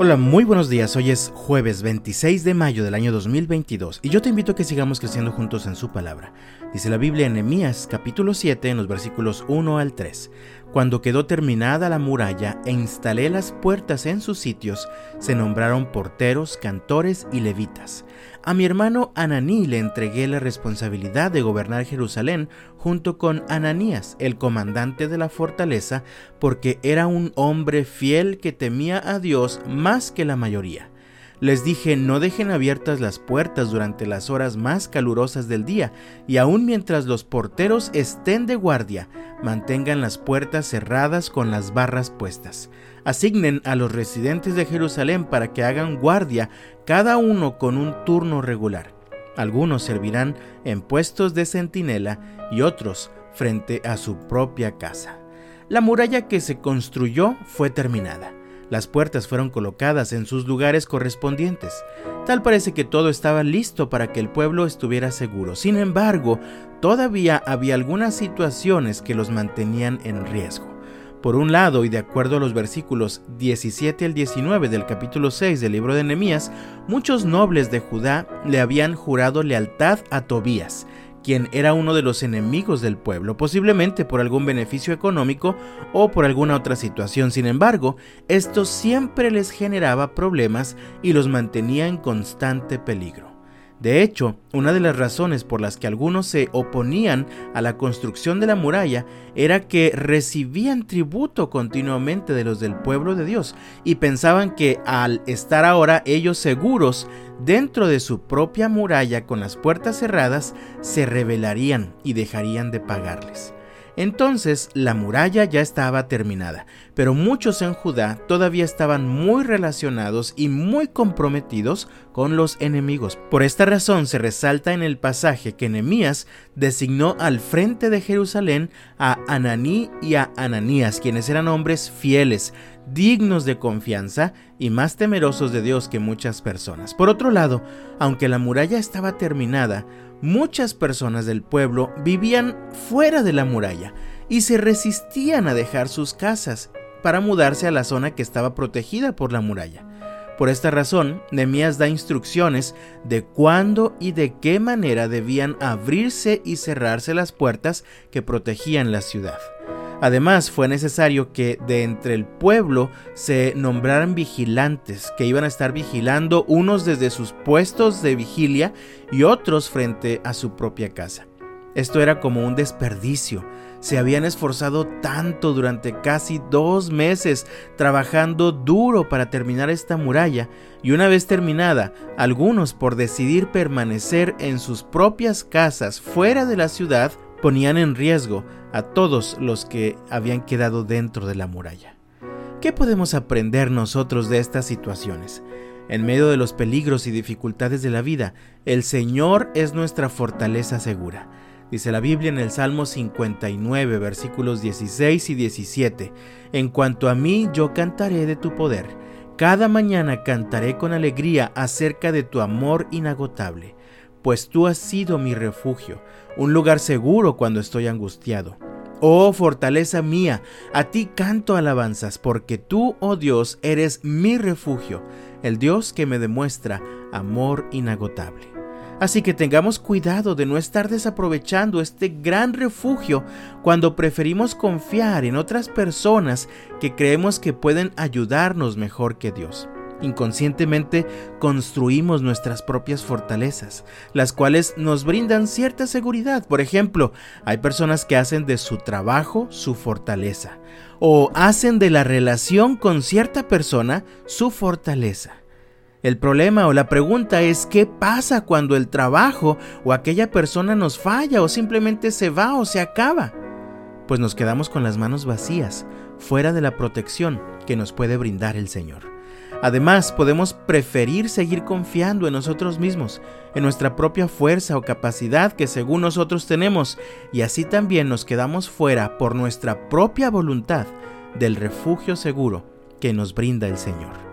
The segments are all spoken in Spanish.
Hola, muy buenos días. Hoy es jueves 26 de mayo del año 2022 y yo te invito a que sigamos creciendo juntos en su palabra. Dice la Biblia en Nehemías capítulo 7 en los versículos 1 al 3. Cuando quedó terminada la muralla e instalé las puertas en sus sitios, se nombraron porteros, cantores y levitas. A mi hermano Ananí le entregué la responsabilidad de gobernar Jerusalén junto con Ananías, el comandante de la fortaleza, porque era un hombre fiel que temía a Dios más que la mayoría. Les dije, no dejen abiertas las puertas durante las horas más calurosas del día, y aun mientras los porteros estén de guardia, mantengan las puertas cerradas con las barras puestas. Asignen a los residentes de Jerusalén para que hagan guardia, cada uno con un turno regular. Algunos servirán en puestos de centinela y otros frente a su propia casa. La muralla que se construyó fue terminada. Las puertas fueron colocadas en sus lugares correspondientes. Tal parece que todo estaba listo para que el pueblo estuviera seguro. Sin embargo, todavía había algunas situaciones que los mantenían en riesgo. Por un lado, y de acuerdo a los versículos 17 al 19 del capítulo 6 del libro de Nehemías, muchos nobles de Judá le habían jurado lealtad a Tobías, era uno de los enemigos del pueblo, posiblemente por algún beneficio económico o por alguna otra situación. Sin embargo, esto siempre les generaba problemas y los mantenía en constante peligro. De hecho, una de las razones por las que algunos se oponían a la construcción de la muralla era que recibían tributo continuamente de los del pueblo de Dios y pensaban que al estar ahora ellos seguros dentro de su propia muralla con las puertas cerradas, se rebelarían y dejarían de pagarles. Entonces la muralla ya estaba terminada, pero muchos en Judá todavía estaban muy relacionados y muy comprometidos con los enemigos. Por esta razón se resalta en el pasaje que Nehemías designó al frente de Jerusalén a Ananí y a Ananías, quienes eran hombres fieles, dignos de confianza y más temerosos de Dios que muchas personas. Por otro lado, aunque la muralla estaba terminada, muchas personas del pueblo vivían fuera de la muralla y se resistían a dejar sus casas para mudarse a la zona que estaba protegida por la muralla. Por esta razón, Nemías da instrucciones de cuándo y de qué manera debían abrirse y cerrarse las puertas que protegían la ciudad. Además, fue necesario que de entre el pueblo se nombraran vigilantes, que iban a estar vigilando unos desde sus puestos de vigilia y otros frente a su propia casa. Esto era como un desperdicio. Se habían esforzado tanto durante casi dos meses trabajando duro para terminar esta muralla y una vez terminada, algunos por decidir permanecer en sus propias casas fuera de la ciudad ponían en riesgo a todos los que habían quedado dentro de la muralla. ¿Qué podemos aprender nosotros de estas situaciones? En medio de los peligros y dificultades de la vida, el Señor es nuestra fortaleza segura. Dice la Biblia en el Salmo 59, versículos 16 y 17, En cuanto a mí, yo cantaré de tu poder. Cada mañana cantaré con alegría acerca de tu amor inagotable pues tú has sido mi refugio, un lugar seguro cuando estoy angustiado. Oh fortaleza mía, a ti canto alabanzas, porque tú, oh Dios, eres mi refugio, el Dios que me demuestra amor inagotable. Así que tengamos cuidado de no estar desaprovechando este gran refugio cuando preferimos confiar en otras personas que creemos que pueden ayudarnos mejor que Dios. Inconscientemente construimos nuestras propias fortalezas, las cuales nos brindan cierta seguridad. Por ejemplo, hay personas que hacen de su trabajo su fortaleza o hacen de la relación con cierta persona su fortaleza. El problema o la pregunta es qué pasa cuando el trabajo o aquella persona nos falla o simplemente se va o se acaba. Pues nos quedamos con las manos vacías, fuera de la protección que nos puede brindar el Señor. Además, podemos preferir seguir confiando en nosotros mismos, en nuestra propia fuerza o capacidad que según nosotros tenemos, y así también nos quedamos fuera por nuestra propia voluntad del refugio seguro que nos brinda el Señor.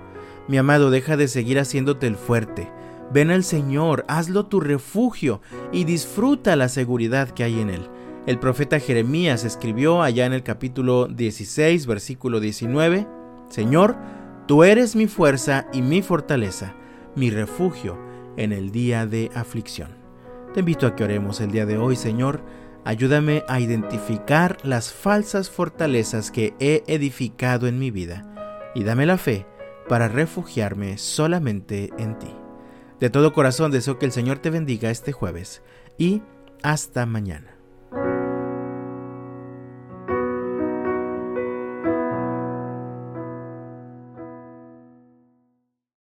Mi amado, deja de seguir haciéndote el fuerte. Ven al Señor, hazlo tu refugio y disfruta la seguridad que hay en Él. El profeta Jeremías escribió allá en el capítulo 16, versículo 19, Señor, Tú eres mi fuerza y mi fortaleza, mi refugio en el día de aflicción. Te invito a que oremos el día de hoy, Señor. Ayúdame a identificar las falsas fortalezas que he edificado en mi vida y dame la fe para refugiarme solamente en ti. De todo corazón deseo que el Señor te bendiga este jueves y hasta mañana.